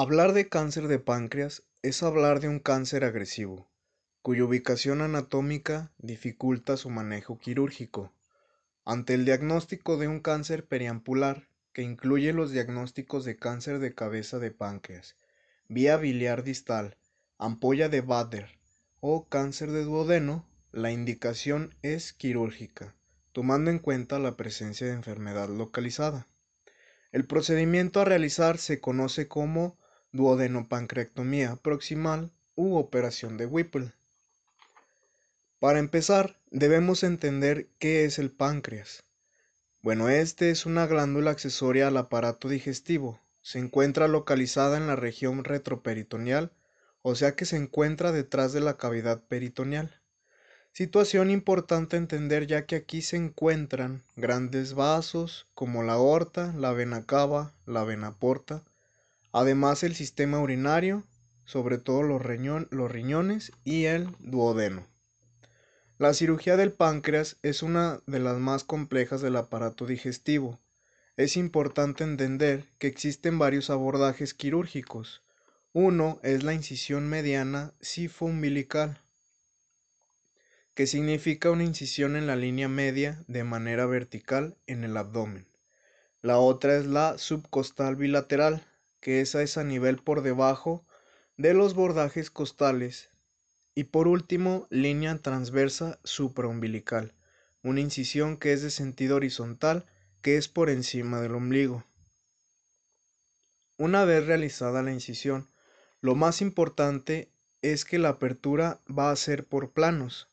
Hablar de cáncer de páncreas es hablar de un cáncer agresivo, cuya ubicación anatómica dificulta su manejo quirúrgico. Ante el diagnóstico de un cáncer periampular, que incluye los diagnósticos de cáncer de cabeza de páncreas, vía biliar distal, ampolla de Bader o cáncer de duodeno, la indicación es quirúrgica, tomando en cuenta la presencia de enfermedad localizada. El procedimiento a realizar se conoce como duodenopancreectomía proximal u operación de Whipple. Para empezar, debemos entender qué es el páncreas. Bueno, este es una glándula accesoria al aparato digestivo. Se encuentra localizada en la región retroperitoneal, o sea que se encuentra detrás de la cavidad peritoneal. Situación importante entender ya que aquí se encuentran grandes vasos como la aorta, la vena cava, la vena porta, además el sistema urinario, sobre todo los, riñones y el duodeno. La cirugía del páncreas es una de las más complejas del aparato digestivo. Es importante entender que existen varios abordajes quirúrgicos. Uno es la incisión mediana sifoumbilical que significa una incisión en la línea media de manera vertical en el abdomen. La otra es la subcostal bilateral, que esa es a nivel por debajo de los bordajes costales. Y por último, línea transversa supraumbilical, una incisión que es de sentido horizontal, que es por encima del ombligo. Una vez realizada la incisión, lo más importante es que la apertura va a ser por planos,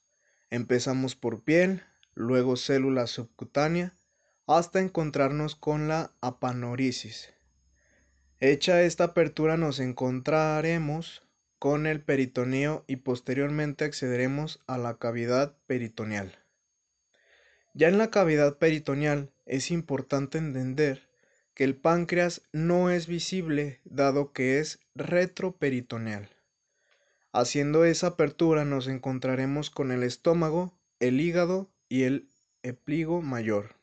Empezamos por piel, luego célula subcutánea, hasta encontrarnos con la apanorisis. Hecha esta apertura nos encontraremos con el peritoneo y posteriormente accederemos a la cavidad peritoneal. Ya en la cavidad peritoneal es importante entender que el páncreas no es visible dado que es retroperitoneal. Haciendo esa apertura nos encontraremos con el estómago, el hígado y el epligo mayor.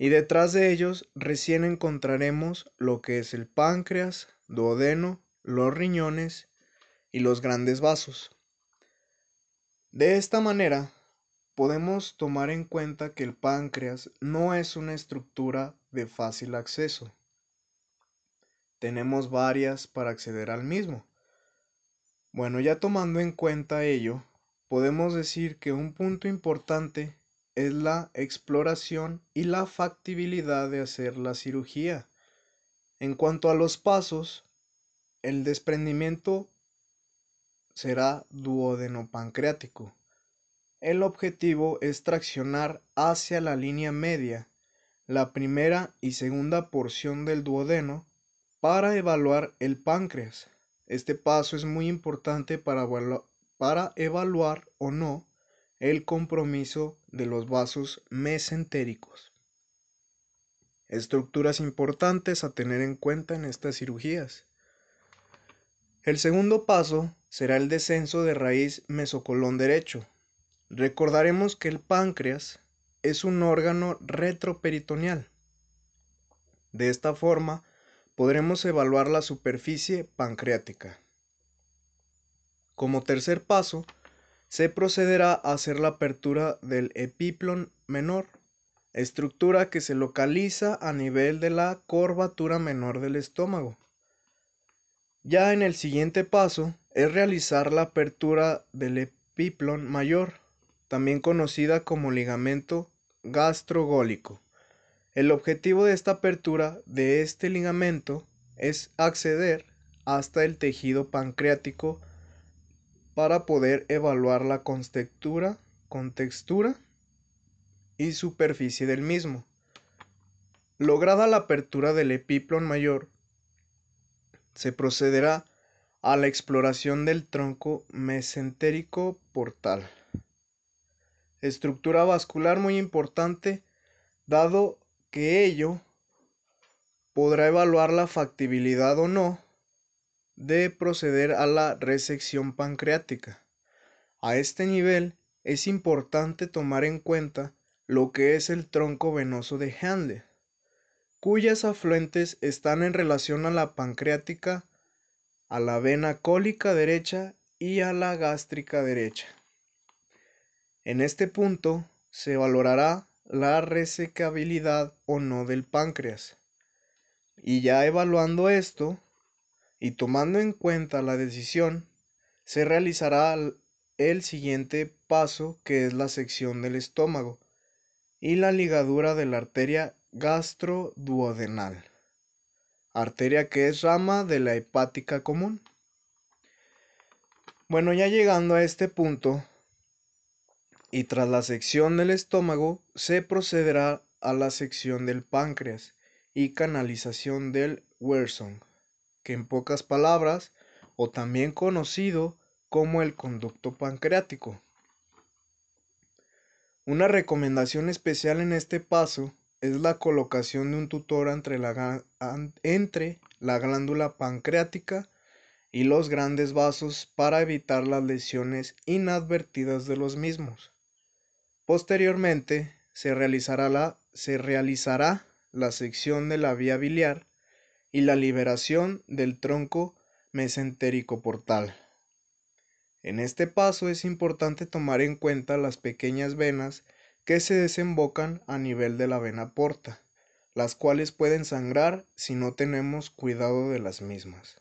Y detrás de ellos recién encontraremos lo que es el páncreas, duodeno, los riñones y los grandes vasos. De esta manera, podemos tomar en cuenta que el páncreas no es una estructura de fácil acceso. Tenemos varias para acceder al mismo. Bueno, ya tomando en cuenta ello, podemos decir que un punto importante es la exploración y la factibilidad de hacer la cirugía. En cuanto a los pasos, el desprendimiento será duodenopancreático. El objetivo es traccionar hacia la línea media la primera y segunda porción del duodeno para evaluar el páncreas. Este paso es muy importante para, para evaluar o no el compromiso de los vasos mesentéricos. Estructuras importantes a tener en cuenta en estas cirugías. El segundo paso será el descenso de raíz mesocolón derecho. Recordaremos que el páncreas es un órgano retroperitoneal. De esta forma, podremos evaluar la superficie pancreática. Como tercer paso, se procederá a hacer la apertura del epiplon menor, estructura que se localiza a nivel de la curvatura menor del estómago. Ya en el siguiente paso es realizar la apertura del epiplon mayor, también conocida como ligamento gastrogólico. El objetivo de esta apertura de este ligamento es acceder hasta el tejido pancreático para poder evaluar la contextura, contextura y superficie del mismo. Lograda la apertura del epiplon mayor, se procederá a la exploración del tronco mesentérico portal. Estructura vascular muy importante dado que ello podrá evaluar la factibilidad o no de proceder a la resección pancreática. A este nivel es importante tomar en cuenta lo que es el tronco venoso de Handle, cuyas afluentes están en relación a la pancreática a la vena cólica derecha y a la gástrica derecha. En este punto se valorará la resecabilidad o no del páncreas. Y ya evaluando esto y tomando en cuenta la decisión, se realizará el siguiente paso que es la sección del estómago y la ligadura de la arteria gastroduodenal, arteria que es rama de la hepática común. Bueno, ya llegando a este punto, y tras la sección del estómago se procederá a la sección del páncreas y canalización del Werson, que en pocas palabras, o también conocido como el conducto pancreático. Una recomendación especial en este paso es la colocación de un tutor entre la, entre la glándula pancreática y los grandes vasos para evitar las lesiones inadvertidas de los mismos. Posteriormente, se realizará la, se realizará la sección de la vía biliar y la liberación del tronco mesentérico portal. En este paso es importante tomar en cuenta las pequeñas venas que se desembocan a nivel de la vena porta, las cuales pueden sangrar si no tenemos cuidado de las mismas.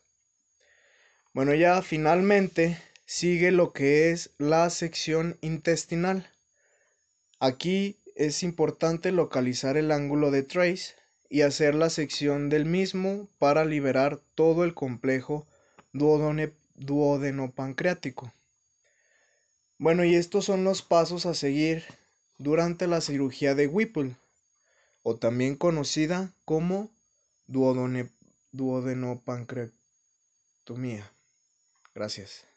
Bueno, ya finalmente sigue lo que es la sección intestinal. Aquí es importante localizar el ángulo de trace y hacer la sección del mismo para liberar todo el complejo duodenopancreático. Bueno, y estos son los pasos a seguir durante la cirugía de Whipple, o también conocida como duodenopancreatomía. Gracias.